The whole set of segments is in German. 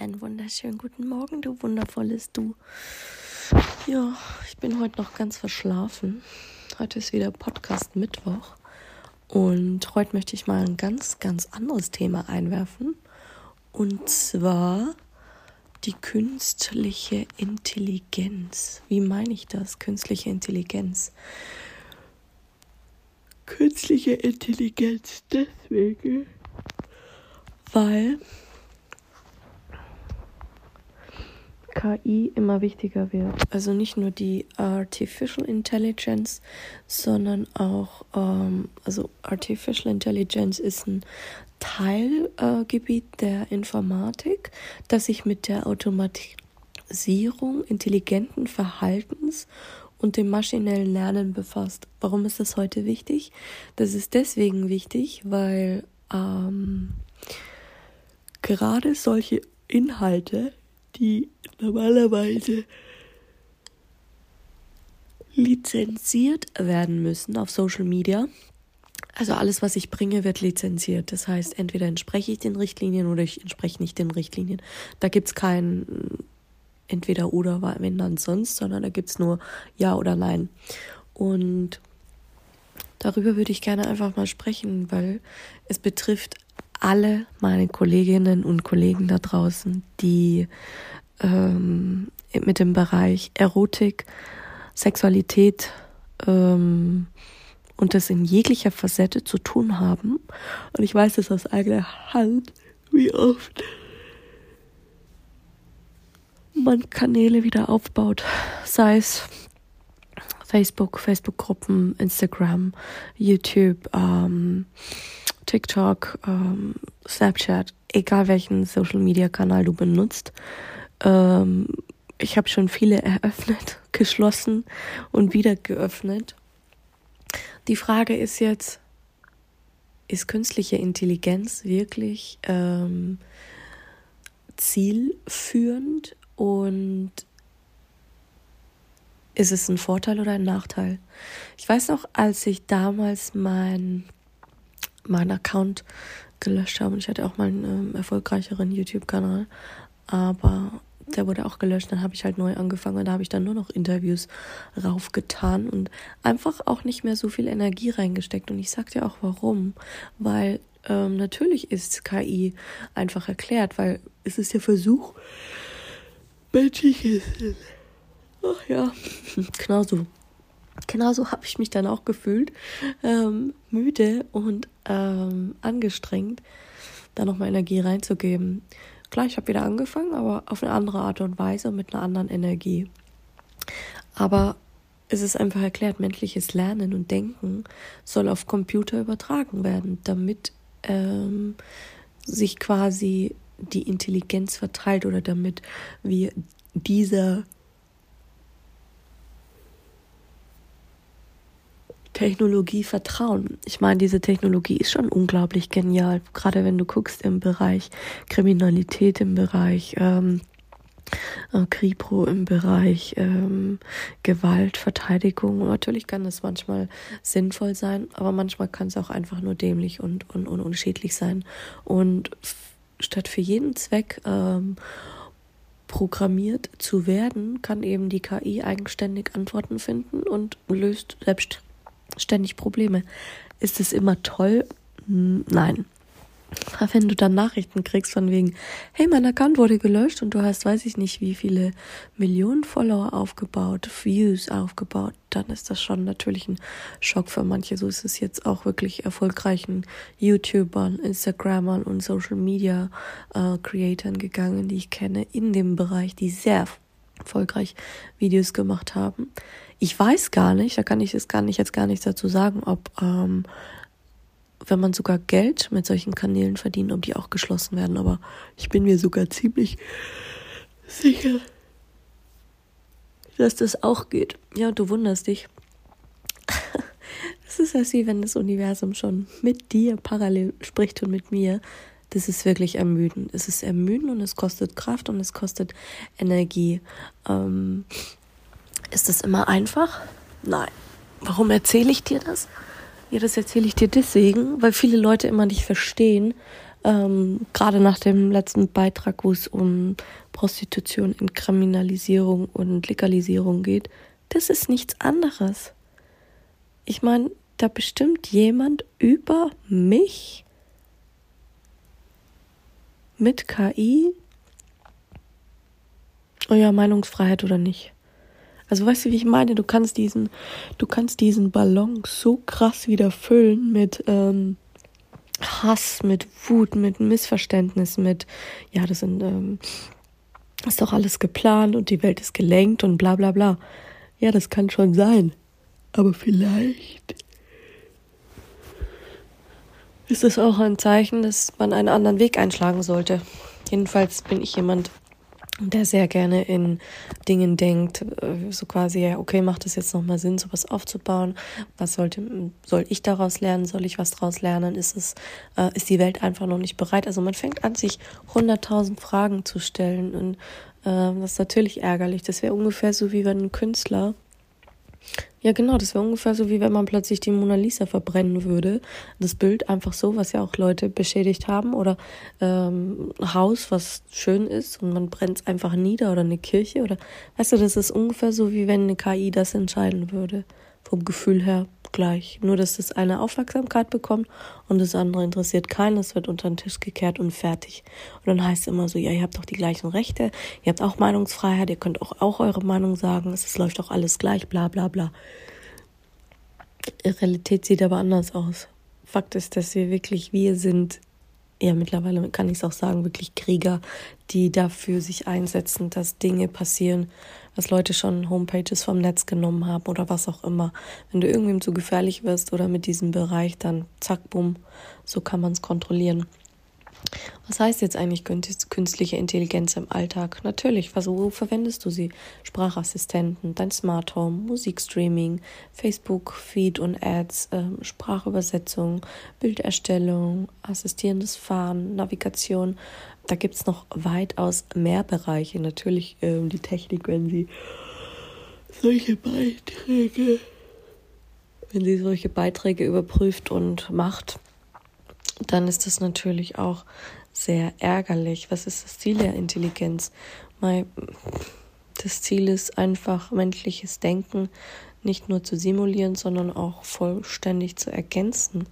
Einen wunderschönen guten Morgen, du wundervolles Du. Ja, ich bin heute noch ganz verschlafen. Heute ist wieder Podcast Mittwoch. Und heute möchte ich mal ein ganz, ganz anderes Thema einwerfen. Und zwar die künstliche Intelligenz. Wie meine ich das? Künstliche Intelligenz. Künstliche Intelligenz deswegen, weil KI immer wichtiger wird. Also nicht nur die Artificial Intelligence, sondern auch, ähm, also Artificial Intelligence ist ein Teilgebiet äh, der Informatik, das sich mit der Automatisierung intelligenten Verhaltens und dem maschinellen Lernen befasst. Warum ist das heute wichtig? Das ist deswegen wichtig, weil ähm, gerade solche Inhalte die normalerweise lizenziert werden müssen auf Social Media. Also alles, was ich bringe, wird lizenziert. Das heißt, entweder entspreche ich den Richtlinien oder ich entspreche nicht den Richtlinien. Da gibt es kein entweder oder, wenn dann sonst, sondern da gibt es nur ja oder nein. Und darüber würde ich gerne einfach mal sprechen, weil es betrifft alle meine Kolleginnen und Kollegen da draußen, die ähm, mit dem Bereich Erotik, Sexualität ähm, und das in jeglicher Facette zu tun haben. Und ich weiß es aus eigener Hand, wie oft man Kanäle wieder aufbaut, sei es Facebook, Facebook-Gruppen, Instagram, YouTube, ähm, TikTok, ähm, Snapchat, egal welchen Social-Media-Kanal du benutzt. Ähm, ich habe schon viele eröffnet, geschlossen und wieder geöffnet. Die Frage ist jetzt, ist künstliche Intelligenz wirklich ähm, zielführend und ist es ein Vorteil oder ein Nachteil? Ich weiß noch, als ich damals mein meinen Account gelöscht habe. Und ich hatte auch mal einen ähm, erfolgreicheren YouTube-Kanal. Aber der wurde auch gelöscht. Dann habe ich halt neu angefangen und da habe ich dann nur noch Interviews raufgetan und einfach auch nicht mehr so viel Energie reingesteckt. Und ich sag dir auch warum. Weil ähm, natürlich ist KI einfach erklärt, weil es ist der Versuch, menschliches. Ach ja, genau so genauso habe ich mich dann auch gefühlt, ähm, müde und ähm, angestrengt, da nochmal Energie reinzugeben. Klar, ich habe wieder angefangen, aber auf eine andere Art und Weise, mit einer anderen Energie. Aber es ist einfach erklärt, menschliches Lernen und Denken soll auf Computer übertragen werden, damit ähm, sich quasi die Intelligenz verteilt oder damit wir dieser Technologie vertrauen. Ich meine, diese Technologie ist schon unglaublich genial, gerade wenn du guckst im Bereich Kriminalität, im Bereich ähm, äh, Kripro, im Bereich ähm, Gewalt, Verteidigung. Natürlich kann das manchmal sinnvoll sein, aber manchmal kann es auch einfach nur dämlich und, und, und unschädlich sein. Und statt für jeden Zweck ähm, programmiert zu werden, kann eben die KI eigenständig Antworten finden und löst selbst ständig Probleme. Ist es immer toll? Hm, nein. Wenn du dann Nachrichten kriegst von wegen, hey, mein Account wurde gelöscht und du hast, weiß ich nicht, wie viele Millionen Follower aufgebaut, Views aufgebaut, dann ist das schon natürlich ein Schock für manche. So ist es jetzt auch wirklich erfolgreichen YouTubern, Instagrammern und Social Media äh, Creatoren gegangen, die ich kenne in dem Bereich, die sehr erfolgreich Videos gemacht haben. Ich weiß gar nicht, da kann ich jetzt gar nicht jetzt gar nichts dazu sagen, ob ähm, wenn man sogar Geld mit solchen Kanälen verdient, ob die auch geschlossen werden. Aber ich bin mir sogar ziemlich sicher, dass das auch geht. Ja, du wunderst dich. Es ist als wie wenn das Universum schon mit dir parallel spricht und mit mir. Das ist wirklich ermüdend. Es ist ermüdend und es kostet Kraft und es kostet Energie. Ähm, ist das immer einfach? Nein. Warum erzähle ich dir das? Ja, das erzähle ich dir deswegen, weil viele Leute immer nicht verstehen, ähm, gerade nach dem letzten Beitrag, wo es um Prostitution, Entkriminalisierung und Legalisierung geht, das ist nichts anderes. Ich meine, da bestimmt jemand über mich mit KI euer Meinungsfreiheit oder nicht. Also weißt du, wie ich meine? Du kannst diesen, du kannst diesen Ballon so krass wieder füllen mit ähm, Hass, mit Wut, mit Missverständnis, mit ja, das sind ähm, ist doch alles geplant und die Welt ist gelenkt und bla bla bla. Ja, das kann schon sein. Aber vielleicht ist es auch ein Zeichen, dass man einen anderen Weg einschlagen sollte. Jedenfalls bin ich jemand, der sehr gerne in Dingen denkt, äh, so quasi, ja, okay, macht es jetzt nochmal Sinn, sowas aufzubauen? Was sollte, soll ich daraus lernen? Soll ich was daraus lernen? Ist es, äh, ist die Welt einfach noch nicht bereit? Also man fängt an, sich hunderttausend Fragen zu stellen und äh, das ist natürlich ärgerlich. Das wäre ungefähr so, wie wenn ein Künstler ja, genau, das wäre ungefähr so, wie wenn man plötzlich die Mona Lisa verbrennen würde. Das Bild einfach so, was ja auch Leute beschädigt haben, oder ähm, Haus, was schön ist und man brennt es einfach nieder oder eine Kirche oder weißt du, das ist ungefähr so, wie wenn eine KI das entscheiden würde. Vom Gefühl her gleich. Nur, dass das eine Aufmerksamkeit bekommt und das andere interessiert keinen. Es wird unter den Tisch gekehrt und fertig. Und dann heißt es immer so, ja, ihr habt doch die gleichen Rechte, ihr habt auch Meinungsfreiheit, ihr könnt auch, auch eure Meinung sagen, es läuft doch alles gleich, bla bla bla. Die Realität sieht aber anders aus. Fakt ist, dass wir wirklich, wir sind, ja, mittlerweile kann ich es auch sagen, wirklich Krieger, die dafür sich einsetzen, dass Dinge passieren, dass Leute schon Homepages vom Netz genommen haben oder was auch immer. Wenn du irgendwem zu gefährlich wirst oder mit diesem Bereich, dann zack, bumm, so kann man es kontrollieren. Was heißt jetzt eigentlich künstliche Intelligenz im Alltag? Natürlich, was, wo verwendest du sie? Sprachassistenten, dein Smart Home, Musikstreaming, Facebook, Feed und Ads, äh, Sprachübersetzung, Bilderstellung, assistierendes Fahren, Navigation. Da gibt es noch weitaus mehr Bereiche. Natürlich äh, die Technik, wenn sie solche Beiträge, wenn sie solche Beiträge überprüft und macht dann ist das natürlich auch sehr ärgerlich. Was ist das Ziel der Intelligenz? Das Ziel ist einfach menschliches Denken nicht nur zu simulieren, sondern auch vollständig zu ergänzen.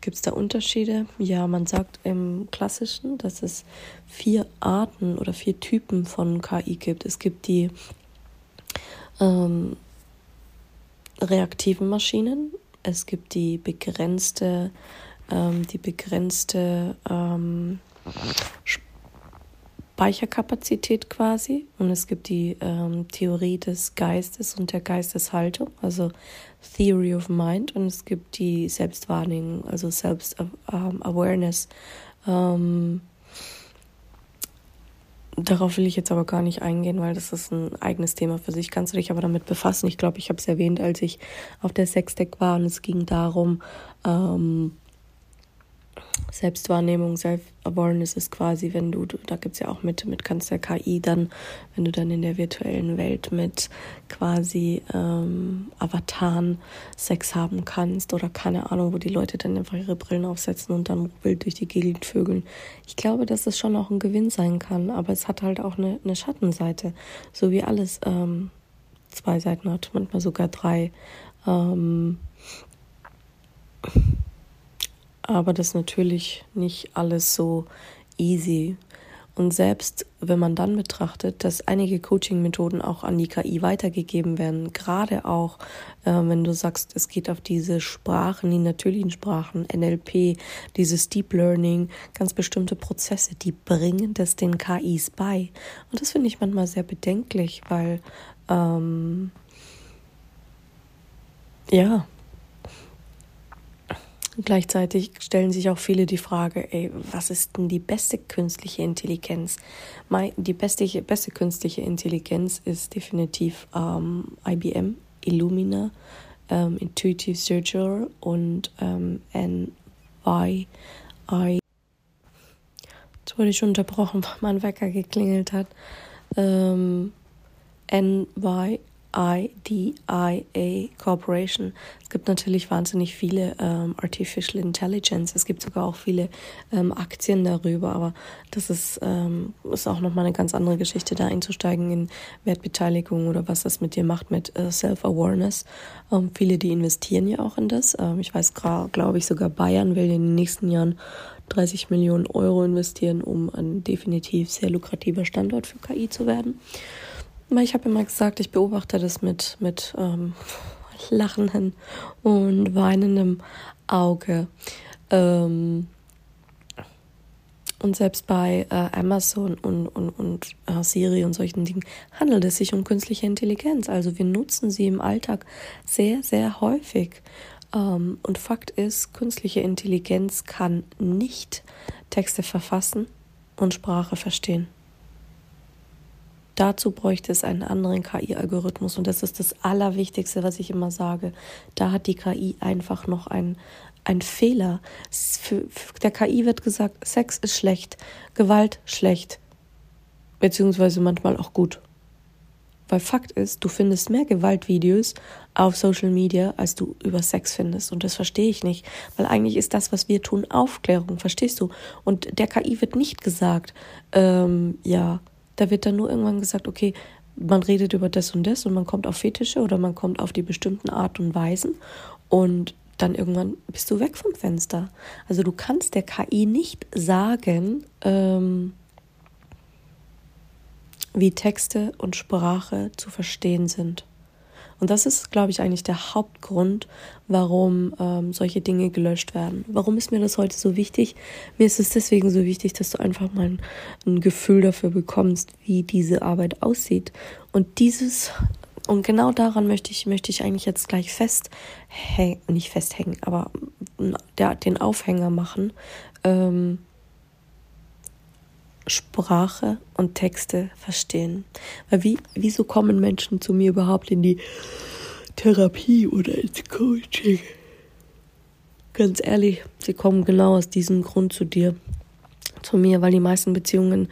Gibt es da Unterschiede? Ja, man sagt im Klassischen, dass es vier Arten oder vier Typen von KI gibt. Es gibt die ähm, reaktiven Maschinen, es gibt die begrenzte ähm, die begrenzte ähm, Speicherkapazität quasi und es gibt die ähm, Theorie des Geistes und der Geisteshaltung, also Theory of Mind und es gibt die Selbstwahrnehmung, also Selbst-Awareness. Ähm, Darauf will ich jetzt aber gar nicht eingehen, weil das ist ein eigenes Thema für sich. Kannst du dich aber damit befassen? Ich glaube, ich habe es erwähnt, als ich auf der Sexdeck war und es ging darum, ähm, Selbstwahrnehmung, Self-Awareness ist quasi, wenn du, da gibt es ja auch mit, mit kannst der KI dann, wenn du dann in der virtuellen Welt mit quasi ähm, Avataren Sex haben kannst oder keine Ahnung, wo die Leute dann einfach ihre Brillen aufsetzen und dann wild durch die Gegend vögeln. Ich glaube, dass es schon auch ein Gewinn sein kann, aber es hat halt auch eine, eine Schattenseite, so wie alles ähm, zwei Seiten hat, manchmal sogar drei. Ähm, aber das ist natürlich nicht alles so easy. Und selbst wenn man dann betrachtet, dass einige Coaching-Methoden auch an die KI weitergegeben werden, gerade auch, äh, wenn du sagst, es geht auf diese Sprachen, die natürlichen Sprachen, NLP, dieses Deep Learning, ganz bestimmte Prozesse, die bringen das den KIs bei. Und das finde ich manchmal sehr bedenklich, weil, ähm, ja, gleichzeitig stellen sich auch viele die Frage, ey, was ist denn die beste künstliche Intelligenz? Die beste, beste künstliche Intelligenz ist definitiv ähm, IBM, Illumina, ähm, Intuitive Searcher und ähm, NYI. Jetzt wurde ich unterbrochen, weil mein Wecker geklingelt hat. Ähm, NYI. IDIA Corporation. Es gibt natürlich wahnsinnig viele ähm, Artificial Intelligence. Es gibt sogar auch viele ähm, Aktien darüber, aber das ist, ähm, ist auch nochmal eine ganz andere Geschichte, da einzusteigen in Wertbeteiligung oder was das mit dir macht mit äh, Self-Awareness. Ähm, viele, die investieren ja auch in das. Ähm, ich weiß, glaube ich, sogar Bayern will in den nächsten Jahren 30 Millionen Euro investieren, um ein definitiv sehr lukrativer Standort für KI zu werden. Ich habe immer gesagt, ich beobachte das mit, mit ähm, lachendem und weinendem Auge. Ähm, und selbst bei äh, Amazon und, und, und äh, Siri und solchen Dingen handelt es sich um künstliche Intelligenz. Also wir nutzen sie im Alltag sehr, sehr häufig. Ähm, und Fakt ist, künstliche Intelligenz kann nicht Texte verfassen und Sprache verstehen. Dazu bräuchte es einen anderen KI-Algorithmus und das ist das Allerwichtigste, was ich immer sage. Da hat die KI einfach noch einen, einen Fehler. Für, für der KI wird gesagt, Sex ist schlecht, Gewalt schlecht, beziehungsweise manchmal auch gut. Weil Fakt ist, du findest mehr Gewaltvideos auf Social Media, als du über Sex findest. Und das verstehe ich nicht. Weil eigentlich ist das, was wir tun, Aufklärung, verstehst du? Und der KI wird nicht gesagt, ähm, ja, da wird dann nur irgendwann gesagt, okay, man redet über das und das und man kommt auf Fetische oder man kommt auf die bestimmten Art und Weisen und dann irgendwann bist du weg vom Fenster. Also du kannst der KI nicht sagen, ähm, wie Texte und Sprache zu verstehen sind. Und das ist, glaube ich, eigentlich der Hauptgrund, warum ähm, solche Dinge gelöscht werden. Warum ist mir das heute so wichtig? Mir ist es deswegen so wichtig, dass du einfach mal ein, ein Gefühl dafür bekommst, wie diese Arbeit aussieht. Und dieses und genau daran möchte ich, möchte ich eigentlich jetzt gleich festhängen, nicht festhängen, aber der, den Aufhänger machen. Ähm, Sprache und Texte verstehen. Weil wie, wieso kommen Menschen zu mir überhaupt in die Therapie oder ins Coaching? Ganz ehrlich, sie kommen genau aus diesem Grund zu dir, zu mir, weil die meisten Beziehungen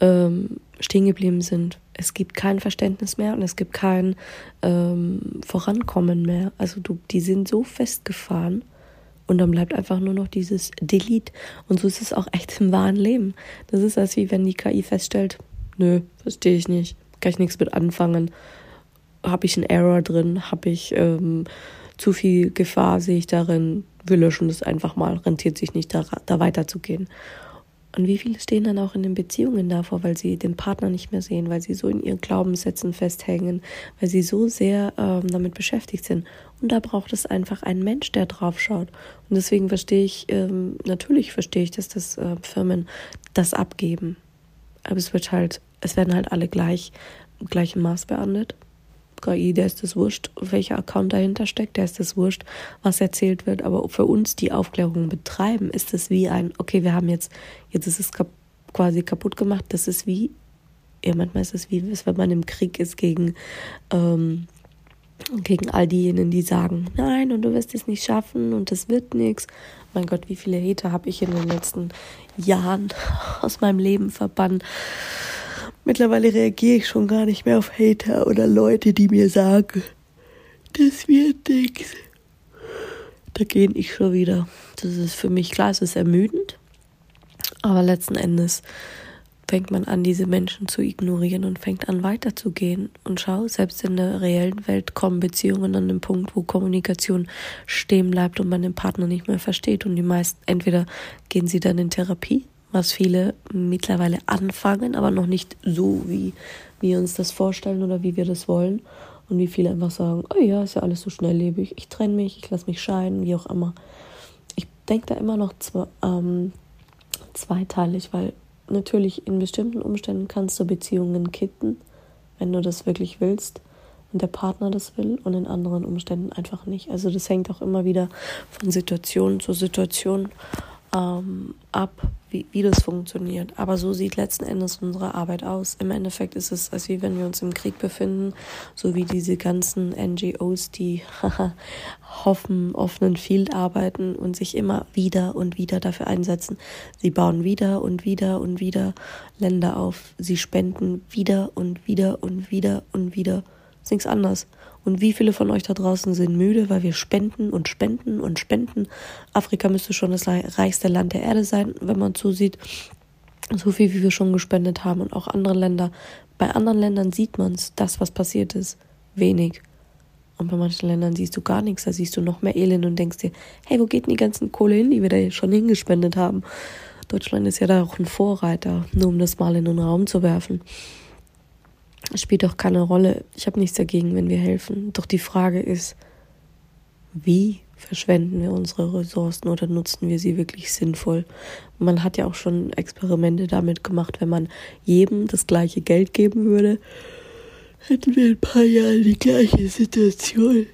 ähm, stehen geblieben sind. Es gibt kein Verständnis mehr und es gibt kein ähm, Vorankommen mehr. Also du, die sind so festgefahren und dann bleibt einfach nur noch dieses Delete. Und so ist es auch echt im wahren Leben. Das ist als wie wenn die KI feststellt, nö, verstehe ich nicht, kann ich nichts mit anfangen. Habe ich einen Error drin? Habe ich ähm, zu viel Gefahr, sehe ich darin? Wir löschen das einfach mal, rentiert sich nicht, da, da weiterzugehen. Und wie viele stehen dann auch in den Beziehungen davor, weil sie den Partner nicht mehr sehen, weil sie so in ihren Glaubenssätzen festhängen, weil sie so sehr ähm, damit beschäftigt sind. Und da braucht es einfach einen Mensch, der drauf schaut. Und deswegen verstehe ich, ähm, natürlich verstehe ich, dass das äh, Firmen das abgeben. Aber es wird halt, es werden halt alle gleich, im gleichen Maß behandelt. KI, der ist das wurscht, welcher Account dahinter steckt, der ist das wurscht, was erzählt wird. Aber für uns, die Aufklärung betreiben, ist es wie ein, okay, wir haben jetzt, jetzt ist es kap quasi kaputt gemacht. Das ist wie, ja, manchmal ist es wie, wenn man im Krieg ist gegen, ähm, gegen all diejenigen, die sagen, nein, und du wirst es nicht schaffen und es wird nichts. Mein Gott, wie viele Hater habe ich in den letzten Jahren aus meinem Leben verbannt. Mittlerweile reagiere ich schon gar nicht mehr auf Hater oder Leute, die mir sagen, das wird nix. Da gehe ich schon wieder. Das ist für mich klar, es ist ermüdend. Aber letzten Endes fängt man an, diese Menschen zu ignorieren und fängt an, weiterzugehen. Und schau, selbst in der reellen Welt kommen Beziehungen an den Punkt, wo Kommunikation stehen bleibt und man den Partner nicht mehr versteht. Und die meisten, entweder gehen sie dann in Therapie was viele mittlerweile anfangen, aber noch nicht so, wie wir uns das vorstellen oder wie wir das wollen. Und wie viele einfach sagen, oh ja, ist ja alles so schnelllebig, ich trenne mich, ich lasse mich scheiden, wie auch immer. Ich denke da immer noch zwei, ähm, zweiteilig, weil natürlich in bestimmten Umständen kannst du Beziehungen kitten, wenn du das wirklich willst. und der Partner das will und in anderen Umständen einfach nicht. Also das hängt auch immer wieder von Situation zu Situation ähm, ab, wie, wie das funktioniert. Aber so sieht letzten Endes unsere Arbeit aus. Im Endeffekt ist es, als wie wenn wir uns im Krieg befinden, so wie diese ganzen NGOs, die hoffen, offenen Field arbeiten und sich immer wieder und wieder dafür einsetzen. Sie bauen wieder und wieder und wieder Länder auf. Sie spenden wieder und wieder und wieder und wieder. ist nichts anderes. Und wie viele von euch da draußen sind müde, weil wir spenden und spenden und spenden? Afrika müsste schon das reichste Land der Erde sein, wenn man zusieht. So viel, wie wir schon gespendet haben und auch andere Länder. Bei anderen Ländern sieht man es, das, was passiert ist, wenig. Und bei manchen Ländern siehst du gar nichts, da siehst du noch mehr Elend und denkst dir, hey, wo geht denn die ganzen Kohle hin, die wir da schon hingespendet haben? Deutschland ist ja da auch ein Vorreiter, nur um das mal in den Raum zu werfen. Es spielt doch keine Rolle. Ich habe nichts dagegen, wenn wir helfen. Doch die Frage ist, wie verschwenden wir unsere Ressourcen oder nutzen wir sie wirklich sinnvoll? Man hat ja auch schon Experimente damit gemacht, wenn man jedem das gleiche Geld geben würde, hätten wir in ein paar Jahren die gleiche Situation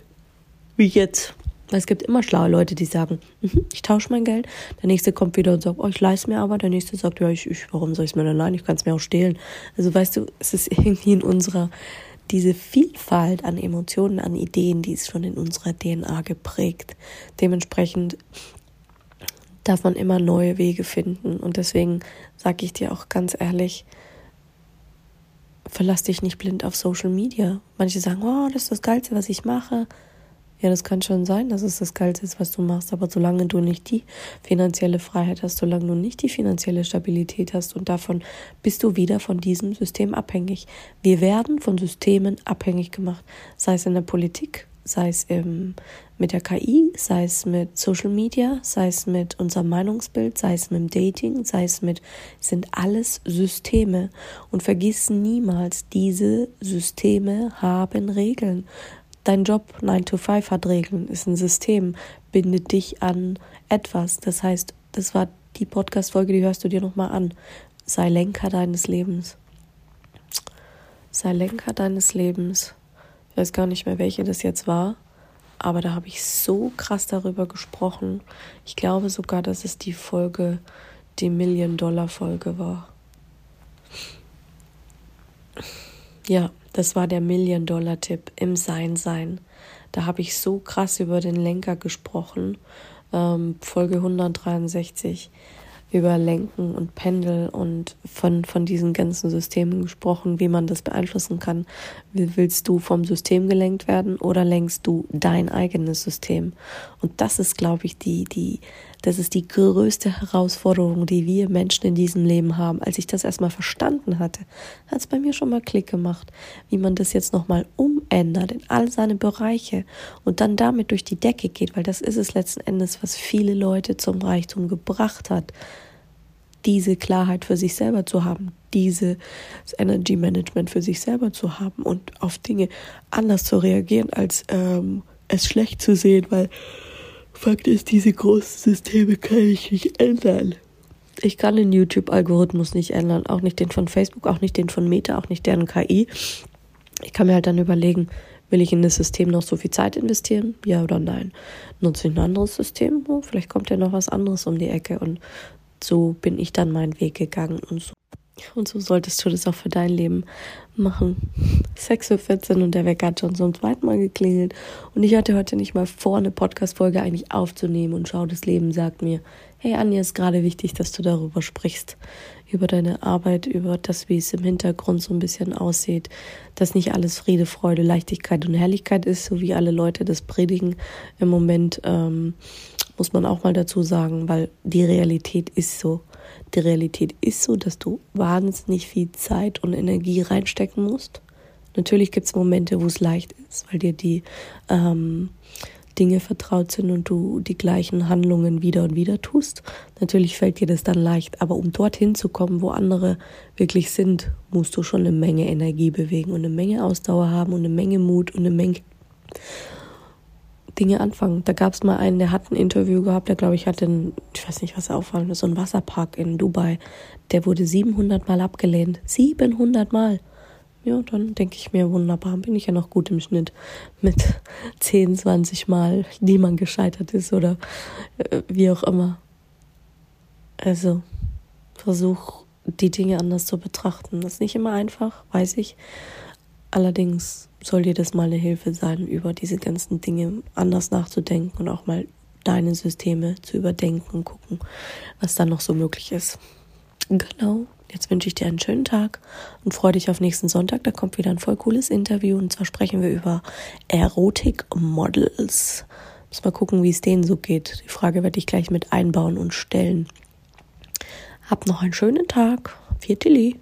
wie jetzt. Weil es gibt immer schlaue Leute, die sagen, mhm, ich tausche mein Geld. Der nächste kommt wieder und sagt, oh, ich leiste mir aber. Der nächste sagt, ja, ich, ich warum soll ich es mir denn leihen? Ich kann es mir auch stehlen. Also weißt du, es ist irgendwie in unserer, diese Vielfalt an Emotionen, an Ideen, die ist schon in unserer DNA geprägt. Dementsprechend darf man immer neue Wege finden. Und deswegen sage ich dir auch ganz ehrlich, verlass dich nicht blind auf Social Media. Manche sagen, oh, das ist das Geilste, was ich mache. Ja, das kann schon sein, dass es das Geilste ist, was du machst, aber solange du nicht die finanzielle Freiheit hast, solange du nicht die finanzielle Stabilität hast und davon bist du wieder von diesem System abhängig. Wir werden von Systemen abhängig gemacht, sei es in der Politik, sei es im, mit der KI, sei es mit Social Media, sei es mit unserem Meinungsbild, sei es mit dem Dating, sei es mit, sind alles Systeme. Und vergiss niemals, diese Systeme haben Regeln. Dein Job 9 to 5 hat Regeln, ist ein System, bindet dich an etwas. Das heißt, das war die Podcast-Folge, die hörst du dir nochmal an. Sei Lenker deines Lebens. Sei Lenker deines Lebens. Ich weiß gar nicht mehr, welche das jetzt war, aber da habe ich so krass darüber gesprochen. Ich glaube sogar, dass es die Folge, die Million-Dollar-Folge war. Ja, das war der Million-Dollar-Tipp im Sein-Sein. Da habe ich so krass über den Lenker gesprochen. Ähm, Folge 163 über Lenken und Pendel und von, von diesen ganzen Systemen gesprochen, wie man das beeinflussen kann. Willst du vom System gelenkt werden oder lenkst du dein eigenes System? Und das ist, glaube ich, die, die, das ist die größte Herausforderung, die wir Menschen in diesem Leben haben. Als ich das erstmal verstanden hatte, hat es bei mir schon mal Klick gemacht, wie man das jetzt nochmal umändert in all seine Bereiche und dann damit durch die Decke geht, weil das ist es letzten Endes, was viele Leute zum Reichtum gebracht hat diese Klarheit für sich selber zu haben, dieses Energy Management für sich selber zu haben und auf Dinge anders zu reagieren, als ähm, es schlecht zu sehen, weil Fakt ist, diese großen Systeme kann ich nicht ändern. Ich kann den YouTube-Algorithmus nicht ändern, auch nicht den von Facebook, auch nicht den von Meta, auch nicht deren KI. Ich kann mir halt dann überlegen, will ich in das System noch so viel Zeit investieren? Ja oder nein? Nutze ich ein anderes System? Oh, vielleicht kommt ja noch was anderes um die Ecke und so bin ich dann meinen Weg gegangen und so. Und so solltest du das auch für dein Leben machen. 6.14 Uhr und der Wecker hat schon zum zweiten Mal geklingelt. Und ich hatte heute nicht mal vor, eine Podcast-Folge eigentlich aufzunehmen. Und schau, das Leben sagt mir, hey Anja, ist gerade wichtig, dass du darüber sprichst. Über deine Arbeit, über das, wie es im Hintergrund so ein bisschen aussieht. Dass nicht alles Friede, Freude, Leichtigkeit und Herrlichkeit ist, so wie alle Leute das predigen im Moment. Ähm, muss man auch mal dazu sagen, weil die Realität ist so. Die Realität ist so, dass du wahnsinnig viel Zeit und Energie reinstecken musst. Natürlich gibt es Momente, wo es leicht ist, weil dir die ähm, Dinge vertraut sind und du die gleichen Handlungen wieder und wieder tust. Natürlich fällt dir das dann leicht, aber um dorthin zu kommen, wo andere wirklich sind, musst du schon eine Menge Energie bewegen und eine Menge Ausdauer haben und eine Menge Mut und eine Menge Dinge anfangen. Da gab es mal einen, der hat ein Interview gehabt, der glaube ich hatte, einen, ich weiß nicht, was er auffallen so ein Wasserpark in Dubai. Der wurde 700 Mal abgelehnt. 700 Mal. ja, dann denke ich mir, wunderbar, bin ich ja noch gut im Schnitt mit 10, 20 Mal, die man gescheitert ist oder äh, wie auch immer. Also, versuch die Dinge anders zu betrachten. Das ist nicht immer einfach, weiß ich. Allerdings soll dir das mal eine Hilfe sein, über diese ganzen Dinge anders nachzudenken und auch mal deine Systeme zu überdenken und gucken, was da noch so möglich ist. Genau. Jetzt wünsche ich dir einen schönen Tag und freue dich auf nächsten Sonntag. Da kommt wieder ein voll cooles Interview und zwar sprechen wir über Erotik-Models. Muss mal gucken, wie es denen so geht. Die Frage werde ich gleich mit einbauen und stellen. Hab noch einen schönen Tag. Viertili.